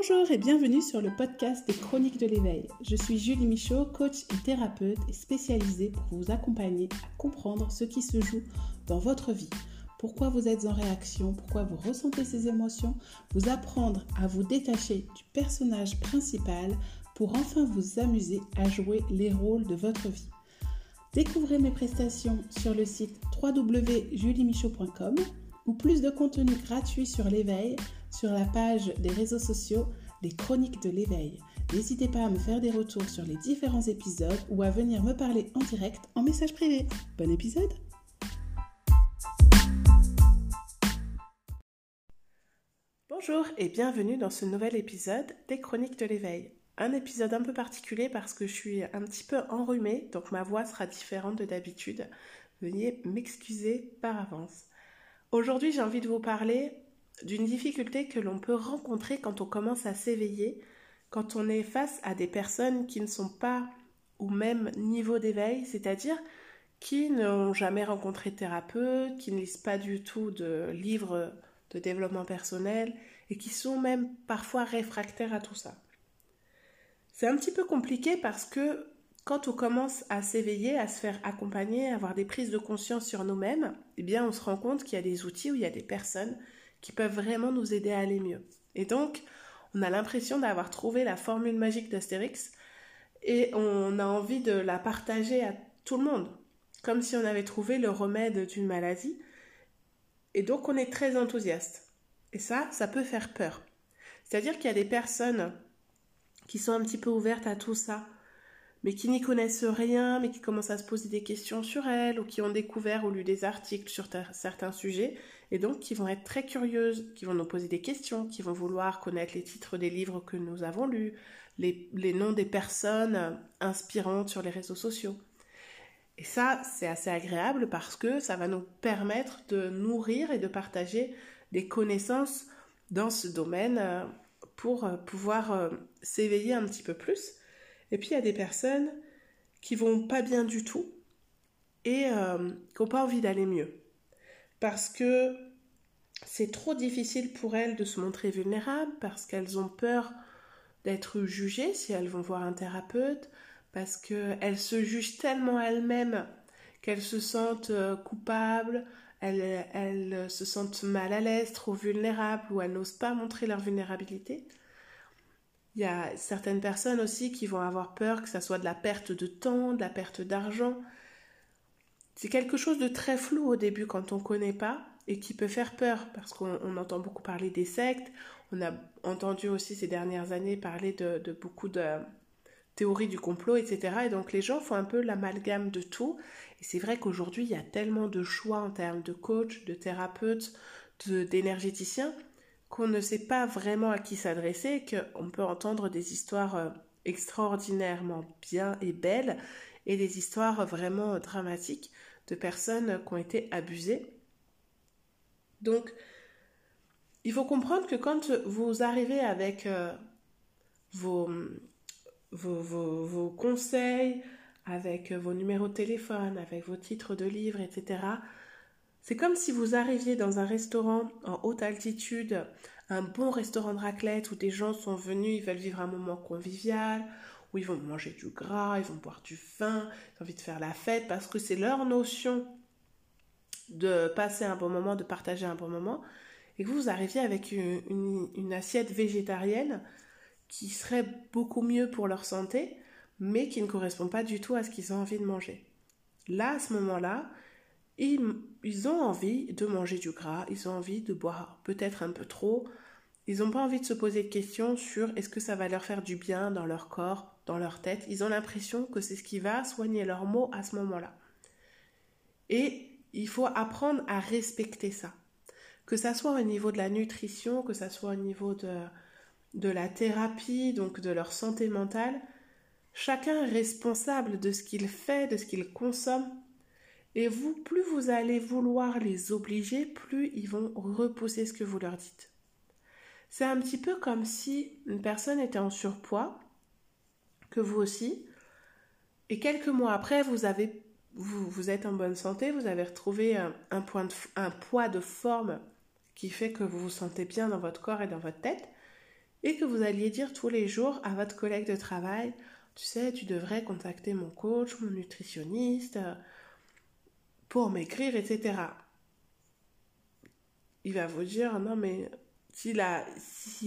Bonjour et bienvenue sur le podcast des Chroniques de l'éveil. Je suis Julie Michaud, coach et thérapeute spécialisée pour vous accompagner à comprendre ce qui se joue dans votre vie. Pourquoi vous êtes en réaction, pourquoi vous ressentez ces émotions, vous apprendre à vous détacher du personnage principal pour enfin vous amuser à jouer les rôles de votre vie. Découvrez mes prestations sur le site www.juliemichaud.com ou plus de contenu gratuit sur l'éveil sur la page des réseaux sociaux Les Chroniques de l'éveil. N'hésitez pas à me faire des retours sur les différents épisodes ou à venir me parler en direct en message privé. Bon épisode Bonjour et bienvenue dans ce nouvel épisode des Chroniques de l'éveil. Un épisode un peu particulier parce que je suis un petit peu enrhumée, donc ma voix sera différente de d'habitude. Veuillez m'excuser par avance. Aujourd'hui, j'ai envie de vous parler d'une difficulté que l'on peut rencontrer quand on commence à s'éveiller, quand on est face à des personnes qui ne sont pas au même niveau d'éveil, c'est-à-dire qui n'ont jamais rencontré de thérapeute, qui ne lisent pas du tout de livres de développement personnel et qui sont même parfois réfractaires à tout ça. C'est un petit peu compliqué parce que quand on commence à s'éveiller, à se faire accompagner, à avoir des prises de conscience sur nous-mêmes, eh bien, on se rend compte qu'il y a des outils, où il y a des personnes qui peuvent vraiment nous aider à aller mieux. Et donc, on a l'impression d'avoir trouvé la formule magique d'Astérix et on a envie de la partager à tout le monde, comme si on avait trouvé le remède d'une maladie. Et donc, on est très enthousiaste. Et ça, ça peut faire peur. C'est-à-dire qu'il y a des personnes qui sont un petit peu ouvertes à tout ça, mais qui n'y connaissent rien, mais qui commencent à se poser des questions sur elles, ou qui ont découvert ou lu des articles sur certains sujets, et donc qui vont être très curieuses, qui vont nous poser des questions, qui vont vouloir connaître les titres des livres que nous avons lus, les, les noms des personnes inspirantes sur les réseaux sociaux. Et ça, c'est assez agréable parce que ça va nous permettre de nourrir et de partager des connaissances dans ce domaine euh, pour euh, pouvoir euh, s'éveiller un petit peu plus et puis il y a des personnes qui vont pas bien du tout et euh, qui n'ont pas envie d'aller mieux. Parce que c'est trop difficile pour elles de se montrer vulnérables, parce qu'elles ont peur d'être jugées si elles vont voir un thérapeute, parce qu'elles se jugent tellement elles-mêmes qu'elles se sentent euh, coupables, elles, elles se sentent mal à l'aise, trop vulnérables, ou elles n'osent pas montrer leur vulnérabilité. Il y a certaines personnes aussi qui vont avoir peur que ça soit de la perte de temps, de la perte d'argent. C'est quelque chose de très flou au début quand on ne connaît pas et qui peut faire peur parce qu'on entend beaucoup parler des sectes. On a entendu aussi ces dernières années parler de, beaucoup de théories du complot, etc. Et donc les gens font un peu l'amalgame de tout. Et c'est vrai qu'aujourd'hui, il y a tellement de choix en termes de coach, de thérapeute, d'énergéticien qu'on ne sait pas vraiment à qui s'adresser, qu'on peut entendre des histoires euh, extraordinairement bien et belles et des histoires vraiment dramatiques de personnes qui ont été abusées. Donc, il faut comprendre que quand vous arrivez avec euh, vos, vos, vos, conseils, avec vos numéros de téléphone, avec vos titres de livres, etc., c'est comme si vous arriviez dans un restaurant en haute altitude, un bon restaurant de raclette où des gens sont venus, ils veulent vivre un moment convivial, où ils vont manger du gras, ils vont boire du vin, ils ont envie de faire la fête parce que c'est leur notion de passer un bon moment, de partager un bon moment, et que vous arriviez avec une, une assiette végétarienne qui serait beaucoup mieux pour leur santé, mais qui ne correspond pas du tout à ce qu'ils ont envie de manger. Là, à ce moment-là, ils, ont envie de manger du gras, ils ont envie de boire peut-être un peu trop, ils n'ont pas envie de se poser de questions sur est-ce que ça va leur faire du bien dans leur corps, dans leur tête. Ils ont l'impression que c'est ce qui va soigner leurs maux à ce moment-là. Et il faut apprendre à respecter ça. Que ça soit au niveau de la nutrition, que ça soit au niveau de, de la thérapie, donc de leur santé mentale, chacun est responsable de ce qu'il fait, de ce qu'il consomme et vous, plus vous allez vouloir les obliger, plus ils vont repousser ce que vous leur dites. C'est un petit peu comme si une personne était en surpoids, que vous aussi, et quelques mois après, vous avez vous, êtes en bonne santé, vous avez retrouvé un, poids de forme qui fait que vous vous sentez bien dans votre corps et dans votre tête. et que vous alliez dire tous les jours à votre collègue de travail, tu sais, tu devrais contacter mon coach, mon nutritionniste, pour m'écrire, etc. Il va vous dire, non mais s'il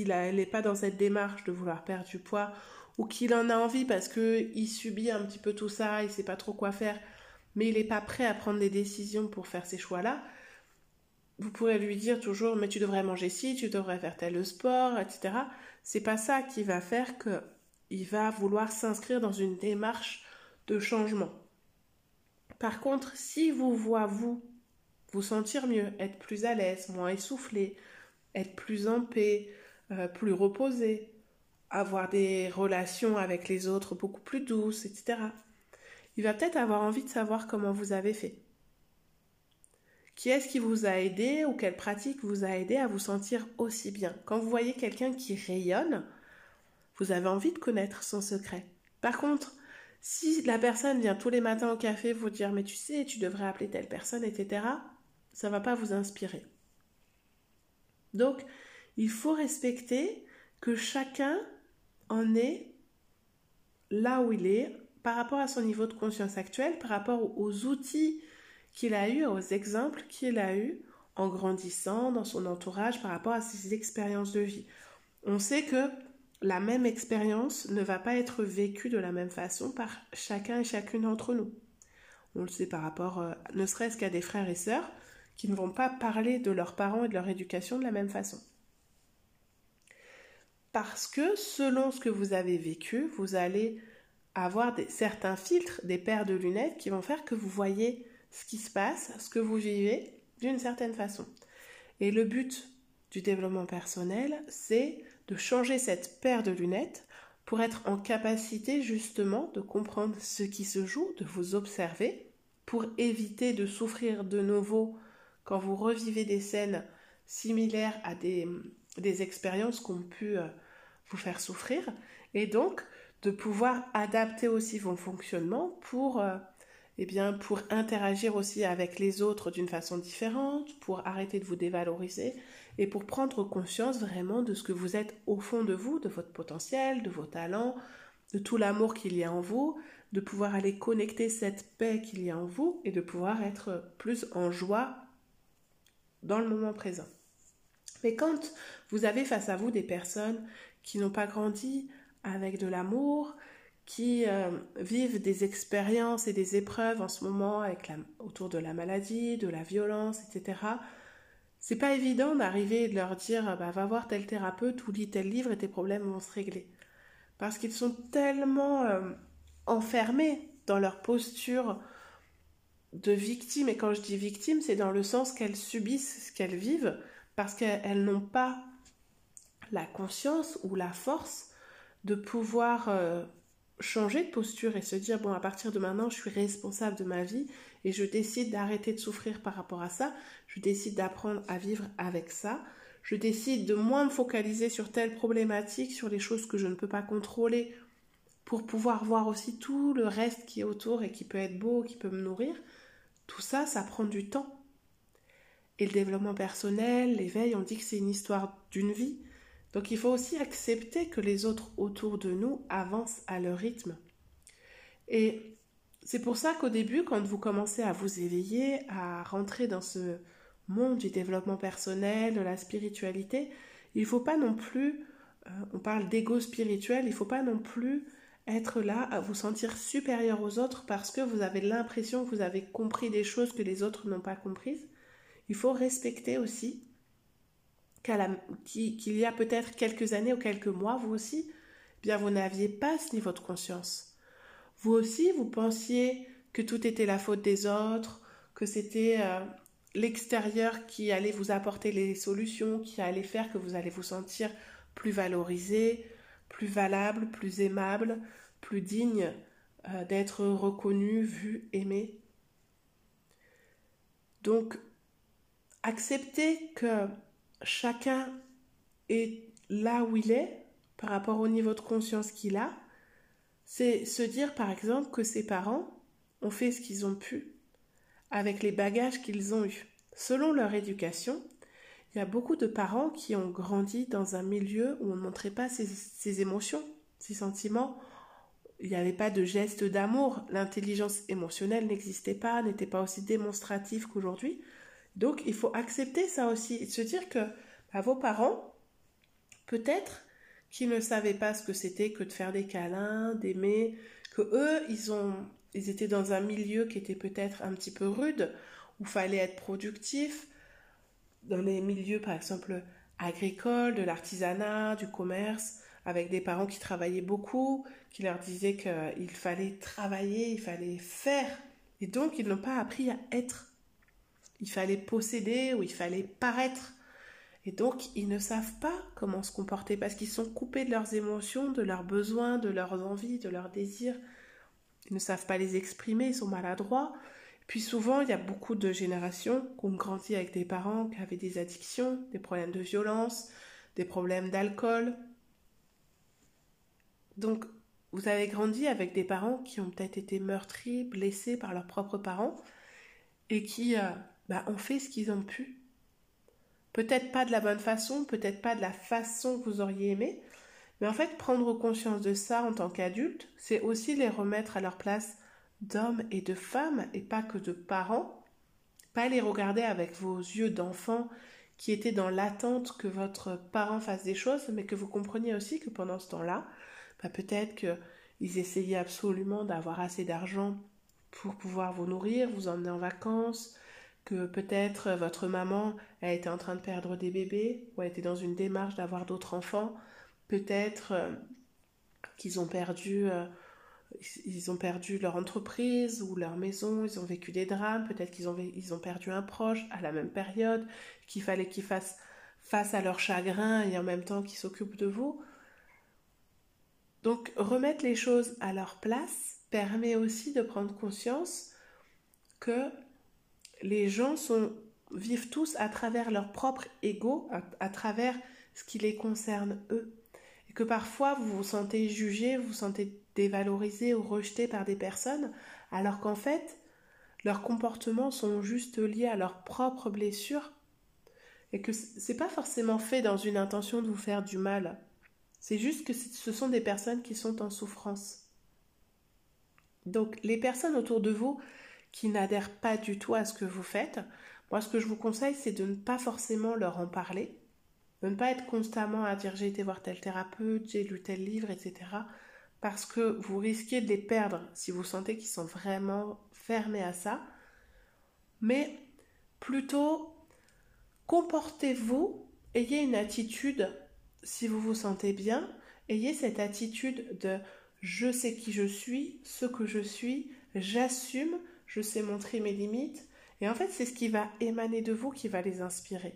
n'est pas dans cette démarche de vouloir perdre du poids, ou qu'il en a envie parce qu'il subit un petit peu tout ça, il ne sait pas trop quoi faire, mais il n'est pas prêt à prendre des décisions pour faire ces choix-là, vous pourrez lui dire toujours mais tu devrais manger ci, tu devrais faire tel sport, etc. C'est pas ça qui va faire qu'il va vouloir s'inscrire dans une démarche de changement. Par contre, si vous voit vous vous sentir mieux, être plus à l'aise, moins essoufflé, être plus en paix, euh, plus reposé, avoir des relations avec les autres beaucoup plus douces, etc. Il va peut-être avoir envie de savoir comment vous avez fait. Qui est-ce qui vous a aidé ou quelle pratique vous a aidé à vous sentir aussi bien? Quand vous voyez quelqu'un qui rayonne, vous avez envie de connaître son secret. Par contre, si la personne vient tous les matins au café vous dire mais tu sais, tu devrais appeler telle personne, etc., ça ne va pas vous inspirer. Donc, il faut respecter que chacun en est là où il est par rapport à son niveau de conscience actuel, par rapport aux outils qu'il a eu, aux exemples qu'il a eu en grandissant dans son entourage par rapport à ses expériences de vie. On sait que la même expérience ne va pas être vécue de la même façon par chacun et chacune d'entre nous. On le sait par rapport, euh, ne serait-ce qu'à des frères et sœurs qui ne vont pas parler de leurs parents et de leur éducation de la même façon. Parce que selon ce que vous avez vécu, vous allez avoir certains filtres, des paires de lunettes qui vont faire que vous voyez ce qui se passe, ce que vous vivez d'une certaine façon. Et le but du développement personnel, c'est de changer cette paire de lunettes pour être en capacité justement de comprendre ce qui se joue, de vous observer, pour éviter de souffrir de nouveau quand vous revivez des scènes similaires à des, des expériences qui ont pu euh, vous faire souffrir, et donc de pouvoir adapter aussi vos fonctionnements pour euh, eh bien, pour interagir aussi avec les autres d'une façon différente, pour arrêter de vous dévaloriser et pour prendre conscience vraiment de ce que vous êtes au fond de vous, de votre potentiel, de vos talents, de tout l'amour qu'il y a en vous, de pouvoir aller connecter cette paix qu'il y a en vous et de pouvoir être plus en joie dans le moment présent. Mais quand vous avez face à vous des personnes qui n'ont pas grandi avec de l'amour, qui euh, vivent des expériences et des épreuves en ce moment avec autour de la maladie, de la violence, etc. C'est pas évident d'arriver et de leur dire bah, va voir tel thérapeute ou lis tel livre et tes problèmes vont se régler. Parce qu'ils sont tellement euh, enfermés dans leur posture de victime. Et quand je dis victime, c'est dans le sens qu'elles subissent ce qu'elles vivent parce qu'elles n'ont pas la conscience ou la force de pouvoir euh, changer de posture et se dire bon à partir de maintenant je suis responsable de ma vie et je décide d'arrêter de souffrir par rapport à ça, je décide d'apprendre à vivre avec ça, je décide de moins me focaliser sur telle problématique, sur les choses que je ne peux pas contrôler pour pouvoir voir aussi tout le reste qui est autour et qui peut être beau, qui peut me nourrir. Tout ça, ça prend du temps. Et le développement personnel, l'éveil, on dit que c'est une histoire d'une vie. Donc il faut aussi accepter que les autres autour de nous avancent à leur rythme. Et c'est pour ça qu'au début, quand vous commencez à vous éveiller, à rentrer dans ce monde du développement personnel, de la spiritualité, il ne faut pas non plus, euh, on parle d'ego spirituel, il ne faut pas non plus être là à vous sentir supérieur aux autres parce que vous avez l'impression que vous avez compris des choses que les autres n'ont pas comprises. Il faut respecter aussi qu'il y a peut-être quelques années ou quelques mois, vous aussi, eh bien vous n'aviez pas ce niveau de conscience. Vous aussi, vous pensiez que tout était la faute des autres, que c'était euh, l'extérieur qui allait vous apporter les solutions, qui allait faire que vous allez vous sentir plus valorisé, plus valable, plus aimable, plus digne euh, d'être reconnu, vu, aimé. Donc, acceptez que chacun est là où il est par rapport au niveau de conscience qu'il a, c'est se dire par exemple que ses parents ont fait ce qu'ils ont pu avec les bagages qu'ils ont eus. Selon leur éducation, il y a beaucoup de parents qui ont grandi dans un milieu où on ne montrait pas ses, émotions, ses sentiments. Il n'y avait pas de gestes d'amour. L'intelligence émotionnelle n'existait pas, n'était pas aussi démonstrative qu'aujourd'hui. Donc il faut accepter ça aussi et se dire que bah, vos parents, peut-être qu'ils ne savaient pas ce que c'était que de faire des câlins, d'aimer, que eux, ils ont, ils étaient dans un milieu qui était peut-être un petit peu rude, où fallait être productif, dans les milieux par exemple agricoles, de l'artisanat, du commerce, avec des parents qui travaillaient beaucoup, qui leur disaient qu'il fallait travailler, il fallait faire, et donc ils n'ont pas appris à être. Il fallait posséder ou il fallait paraître. Et donc, ils ne savent pas comment se comporter parce qu'ils sont coupés de leurs émotions, de leurs besoins, de leurs envies, de leurs désirs. Ils ne savent pas les exprimer, ils sont maladroits. Puis souvent, il y a beaucoup de générations qui ont grandi avec des parents qui avaient des addictions, des problèmes de violence, des problèmes d'alcool. Donc, vous avez grandi avec des parents qui ont peut-être été meurtris, blessés par leurs propres parents et qui euh, bah, ont fait ce qu'ils ont pu Peut-être pas de la bonne façon, peut-être pas de la façon que vous auriez aimé, mais en fait, prendre conscience de ça en tant qu'adulte, c'est aussi les remettre à leur place d'hommes et de femmes et pas que de parents. Pas les regarder avec vos yeux d'enfant qui étaient dans l'attente que votre parent fasse des choses, mais que vous compreniez aussi que pendant ce temps-là, bah, peut-être qu'ils essayaient absolument d'avoir assez d'argent pour pouvoir vous nourrir, vous emmener en vacances, que peut-être votre maman a été en train de perdre des bébés ou a été dans une démarche d'avoir d'autres enfants, peut-être euh, qu'ils ont perdu euh, ils ont perdu leur entreprise ou leur maison, ils ont vécu des drames, peut-être qu'ils ont, ils ont perdu un proche à la même période, qu'il fallait qu'ils fassent face à leur chagrin et en même temps qu'ils s'occupent de vous. Donc remettre les choses à leur place permet aussi de prendre conscience que les gens sont, vivent tous à travers leur propre ego, à, travers ce qui les concerne eux. Et que parfois vous vous sentez jugé, vous vous sentez dévalorisé ou rejeté par des personnes, alors qu'en fait, leurs comportements sont juste liés à leurs propres blessures et que c'est pas forcément fait dans une intention de vous faire du mal. C'est juste que ce sont des personnes qui sont en souffrance. Donc les personnes autour de vous qui n'adhèrent pas du tout à ce que vous faites, moi ce que je vous conseille c'est de ne pas forcément leur en parler, de ne pas être constamment à dire j'ai été voir tel thérapeute, j'ai lu tel livre, etc. Parce que vous risquez de les perdre si vous sentez qu'ils sont vraiment fermés à ça. Mais plutôt comportez-vous, ayez une attitude, si vous vous sentez bien, ayez cette attitude de je sais qui je suis, ce que je suis, j'assume, je sais montrer mes limites. Et en fait, c'est ce qui va émaner de vous qui va les inspirer.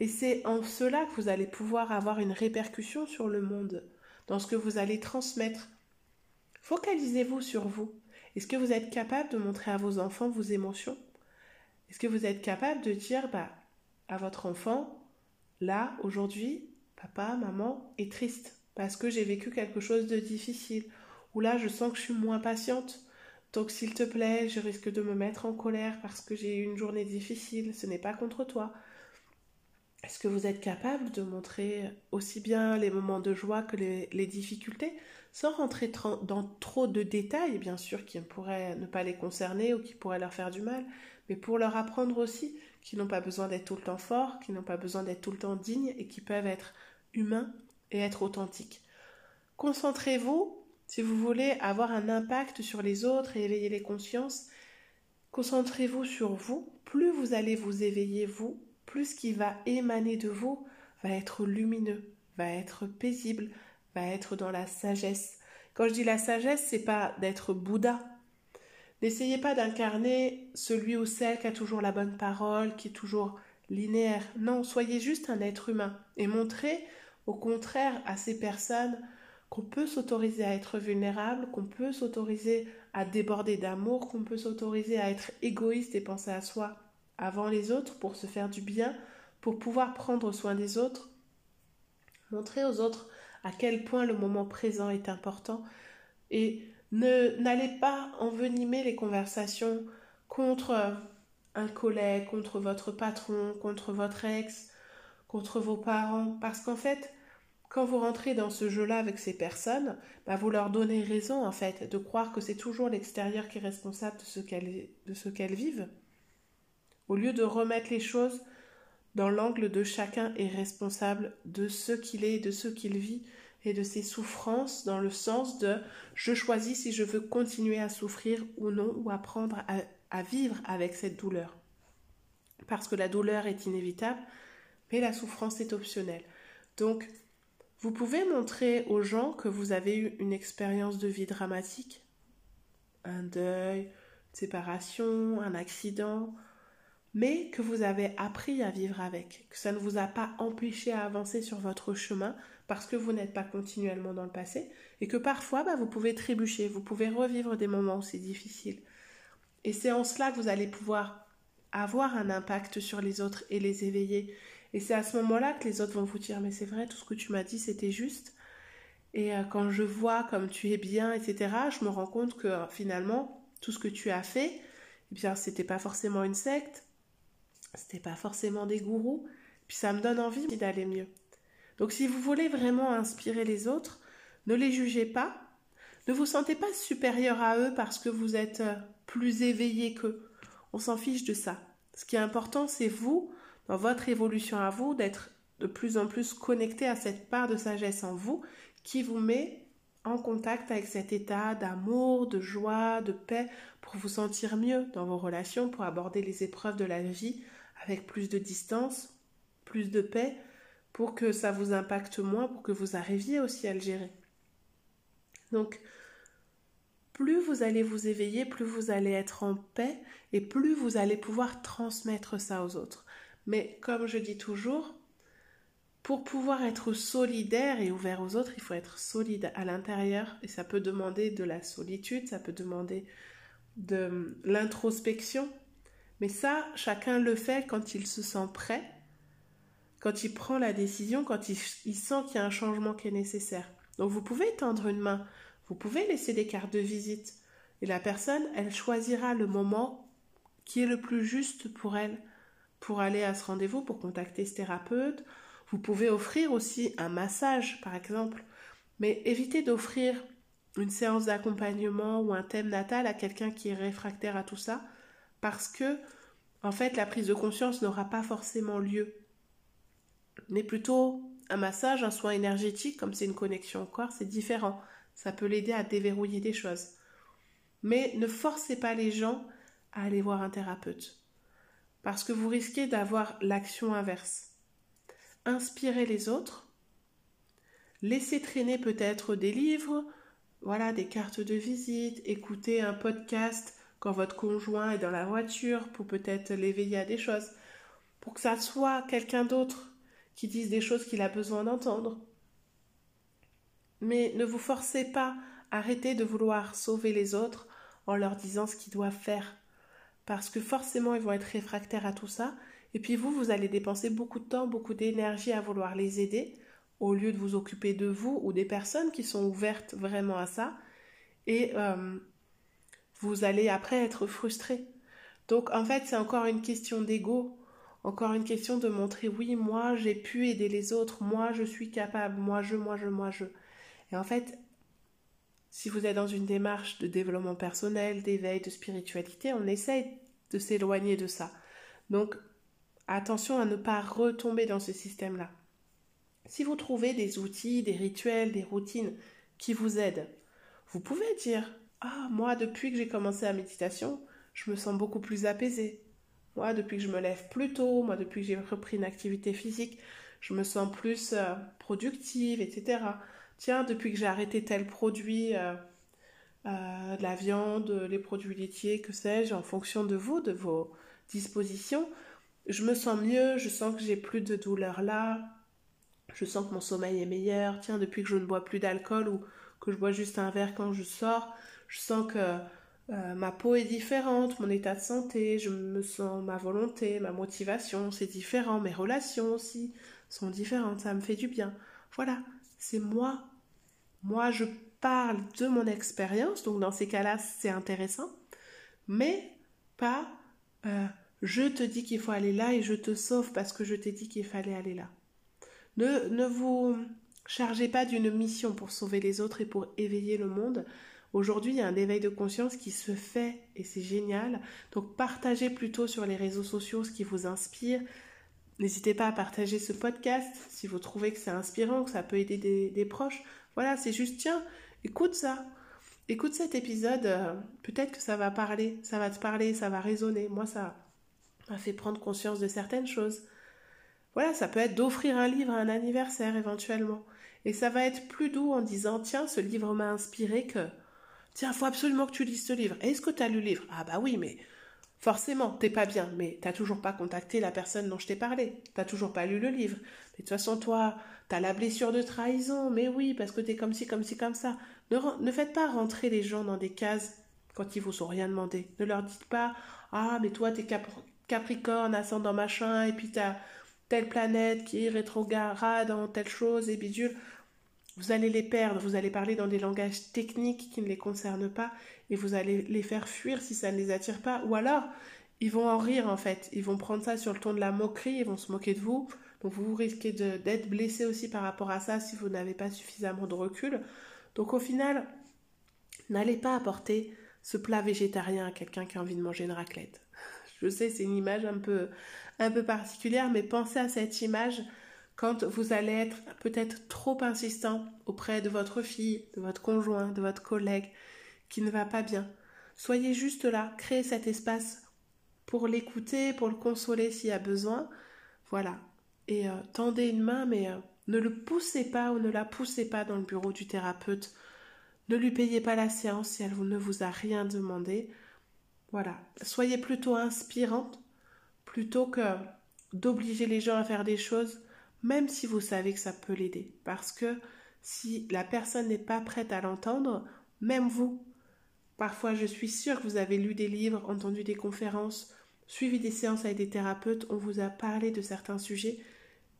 Et c'est en cela que vous allez pouvoir avoir une répercussion sur le monde, dans ce que vous allez transmettre. Focalisez-vous sur vous. Est-ce que vous êtes capable de montrer à vos enfants vos émotions? Est-ce que vous êtes capable de dire bah, à votre enfant, là, aujourd'hui, papa, maman est triste parce que j'ai vécu quelque chose de difficile, ou là, je sens que je suis moins patiente, donc s'il te plaît, je risque de me mettre en colère parce que j'ai eu une journée difficile, ce n'est pas contre toi. Est-ce que vous êtes capable de montrer aussi bien les moments de joie que les, difficultés, sans rentrer dans trop de détails, bien sûr, qui pourraient ne pas les concerner ou qui pourraient leur faire du mal, mais pour leur apprendre aussi qu'ils n'ont pas besoin d'être tout le temps forts, qu'ils n'ont pas besoin d'être tout le temps dignes et qu'ils peuvent être humains et être authentiques. Concentrez-vous si vous voulez avoir un impact sur les autres et éveiller les consciences, concentrez-vous sur vous. Plus vous allez vous éveiller vous, plus ce qui va émaner de vous va être lumineux, va être paisible, va être dans la sagesse. Quand je dis la sagesse, c'est pas d'être Bouddha. N'essayez pas d'incarner celui ou celle qui a toujours la bonne parole, qui est toujours linéaire. Non, soyez juste un être humain et montrez au contraire à ces personnes qu'on peut s'autoriser à être vulnérable, qu'on peut s'autoriser à déborder d'amour, qu'on peut s'autoriser à être égoïste et penser à soi avant les autres pour se faire du bien, pour pouvoir prendre soin des autres. Montrer aux autres à quel point le moment présent est important et ne n'allez pas envenimer les conversations contre un collègue, contre votre patron, contre votre ex, contre vos parents, parce qu'en fait, quand vous rentrez dans ce jeu-là avec ces personnes, bah vous leur donnez raison en fait de croire que c'est toujours l'extérieur qui est responsable de ce qu'elles vivent. Au lieu de remettre les choses dans l'angle de chacun est responsable de ce qu'il est, de ce qu'il vit et de ses souffrances dans le sens de je choisis si je veux continuer à souffrir ou non ou apprendre à, à vivre avec cette douleur. Parce que la douleur est inévitable, mais la souffrance est optionnelle. Donc, vous pouvez montrer aux gens que vous avez eu une expérience de vie dramatique, un deuil, une séparation, un accident, mais que vous avez appris à vivre avec, que ça ne vous a pas empêché à avancer sur votre chemin parce que vous n'êtes pas continuellement dans le passé et que parfois bah, vous pouvez trébucher, vous pouvez revivre des moments où c'est difficile. Et c'est en cela que vous allez pouvoir avoir un impact sur les autres et les éveiller et c'est à ce moment-là que les autres vont vous dire mais c'est vrai, tout ce que tu m'as dit, c'était juste. Et euh, quand je vois comme tu es bien, etc., je me rends compte que euh, finalement, tout ce que tu as fait, eh bien, c'était pas forcément une secte, c'était pas forcément des gourous, puis ça me donne envie d'aller mieux. Donc si vous voulez vraiment inspirer les autres, ne les jugez pas, ne vous sentez pas supérieur à eux parce que vous êtes euh, plus éveillé qu'eux. On s'en fiche de ça. Ce qui est important, c'est vous, dans votre évolution à vous, d'être de plus en plus connecté à cette part de sagesse en vous qui vous met en contact avec cet état d'amour, de joie, de paix pour vous sentir mieux dans vos relations, pour aborder les épreuves de la vie avec plus de distance, plus de paix, pour que ça vous impacte moins, pour que vous arriviez aussi à le gérer. Donc, plus vous allez vous éveiller, plus vous allez être en paix et plus vous allez pouvoir transmettre ça aux autres. Mais comme je dis toujours, pour pouvoir être solidaire et ouvert aux autres, il faut être solide à l'intérieur et ça peut demander de la solitude, ça peut demander de l'introspection. Mais ça, chacun le fait quand il se sent prêt, quand il prend la décision, quand il, sent qu'il y a un changement qui est nécessaire. Donc vous pouvez tendre une main, vous pouvez laisser des cartes de visite et la personne, elle choisira le moment qui est le plus juste pour elle pour aller à ce rendez-vous, pour contacter ce thérapeute. Vous pouvez offrir aussi un massage, par exemple, mais évitez d'offrir une séance d'accompagnement ou un thème natal à quelqu'un qui est réfractaire à tout ça, parce que, en fait, la prise de conscience n'aura pas forcément lieu. Mais plutôt un massage, un soin énergétique, comme c'est une connexion au corps, c'est différent. Ça peut l'aider à déverrouiller des choses. Mais ne forcez pas les gens à aller voir un thérapeute parce que vous risquez d'avoir l'action inverse. Inspirez les autres, laissez traîner peut-être des livres, voilà, des cartes de visite, écoutez un podcast quand votre conjoint est dans la voiture pour peut-être l'éveiller à des choses, pour que ça soit quelqu'un d'autre qui dise des choses qu'il a besoin d'entendre. Mais ne vous forcez pas, arrêtez de vouloir sauver les autres en leur disant ce qu'ils doivent faire parce que forcément ils vont être réfractaires à tout ça. Et puis vous, vous allez dépenser beaucoup de temps, beaucoup d'énergie à vouloir les aider, au lieu de vous occuper de vous ou des personnes qui sont ouvertes vraiment à ça. Et euh, vous allez après être frustré. Donc en fait, c'est encore une question d'ego, encore une question de montrer oui, moi j'ai pu aider les autres, moi je suis capable, moi je, moi je, moi je. Et en fait, si vous êtes dans une démarche de développement personnel, d'éveil, de spiritualité, on essaye de s'éloigner de ça. Donc, attention à ne pas retomber dans ce système-là. Si vous trouvez des outils, des rituels, des routines qui vous aident, vous pouvez dire Ah, moi, depuis que j'ai commencé la méditation, je me sens beaucoup plus apaisée. Moi, depuis que je me lève plus tôt, moi, depuis que j'ai repris une activité physique, je me sens plus euh, productive, etc tiens, depuis que j'ai arrêté tel produit, euh, euh, la viande, les produits laitiers, que sais-je, en fonction de vous, de vos dispositions, je me sens mieux, je sens que j'ai plus de douleur là, je sens que mon sommeil est meilleur, tiens, depuis que je ne bois plus d'alcool ou que je bois juste un verre quand je sors, je sens que euh, ma peau est différente, mon état de santé, je me sens ma volonté, ma motivation, c'est différent, mes relations aussi sont différentes, ça me fait du bien. Voilà, c'est moi moi, je parle de mon expérience, donc dans ces cas-là, c'est intéressant, mais pas euh, je te dis qu'il faut aller là et je te sauve parce que je t'ai dit qu'il fallait aller là. Ne, ne vous chargez pas d'une mission pour sauver les autres et pour éveiller le monde. Aujourd'hui, il y a un éveil de conscience qui se fait et c'est génial. Donc partagez plutôt sur les réseaux sociaux ce qui vous inspire. N'hésitez pas à partager ce podcast si vous trouvez que c'est inspirant, que ça peut aider des, proches. Voilà, c'est juste, tiens, écoute ça. Écoute cet épisode, euh, peut-être que ça va parler, ça va te parler, ça va résonner. Moi, ça m'a fait prendre conscience de certaines choses. Voilà, ça peut être d'offrir un livre à un anniversaire éventuellement. Et ça va être plus doux en disant, tiens, ce livre m'a inspiré que Tiens, faut absolument que tu lises ce livre. Est-ce que tu as lu le livre? Ah bah oui, mais forcément, t'es pas bien, mais t'as toujours pas contacté la personne dont je t'ai parlé. T'as toujours pas lu le livre. Mais de toute façon, toi, t'as la blessure de trahison. Mais oui, parce que t'es comme ci, comme ci, comme ça. Ne, faites pas rentrer les gens dans des cases quand ils vous ont rien demandé. Ne leur dites pas Ah, mais toi, t'es Capricorne, ascendant machin, et puis t'as telle planète qui est rétrograde dans telle chose et bidule. Vous allez les perdre, vous allez parler dans des langages techniques qui ne les concernent pas et vous allez les faire fuir si ça ne les attire pas. Ou alors, ils vont en rire en fait. Ils vont prendre ça sur le ton de la moquerie, ils vont se moquer de vous. Donc vous risquez d'être blessé aussi par rapport à ça si vous n'avez pas suffisamment de recul. Donc au final, n'allez pas apporter ce plat végétarien à quelqu'un qui a envie de manger une raclette. Je sais, c'est une image un peu, un peu particulière, mais pensez à cette image quand vous allez être peut-être trop insistant auprès de votre fille, de votre conjoint, de votre collègue qui ne va pas bien. Soyez juste là, créez cet espace pour l'écouter, pour le consoler s'il y a besoin. Voilà. Et euh, tendez une main, mais euh, ne le poussez pas ou ne la poussez pas dans le bureau du thérapeute. Ne lui payez pas la séance si elle ne vous a rien demandé. Voilà. Soyez plutôt inspirante plutôt que d'obliger les gens à faire des choses même si vous savez que ça peut l'aider. Parce que si la personne n'est pas prête à l'entendre, même vous, parfois je suis sûre que vous avez lu des livres, entendu des conférences, suivi des séances avec des thérapeutes, on vous a parlé de certains sujets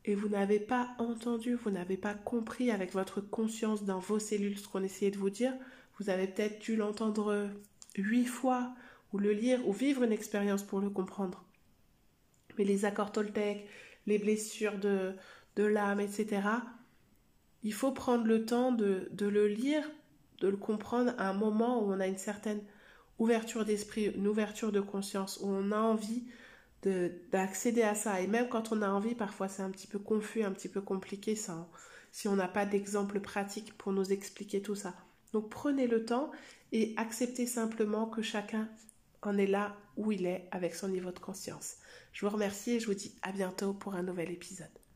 et vous n'avez pas entendu, vous n'avez pas compris avec votre conscience dans vos cellules ce qu'on essayait de vous dire. Vous avez peut-être dû l'entendre huit fois ou le lire ou vivre une expérience pour le comprendre. Mais les accords Toltec, les blessures de, de l'âme, etc. Il faut prendre le temps de, de, le lire, de le comprendre à un moment où on a une certaine ouverture d'esprit, une ouverture de conscience, où on a envie d'accéder à ça. Et même quand on a envie, parfois c'est un petit peu confus, un petit peu compliqué ça, si on n'a pas d'exemple pratique pour nous expliquer tout ça. Donc prenez le temps et acceptez simplement que chacun en est là où il est avec son niveau de conscience. Je vous remercie et je vous dis à bientôt pour un nouvel épisode.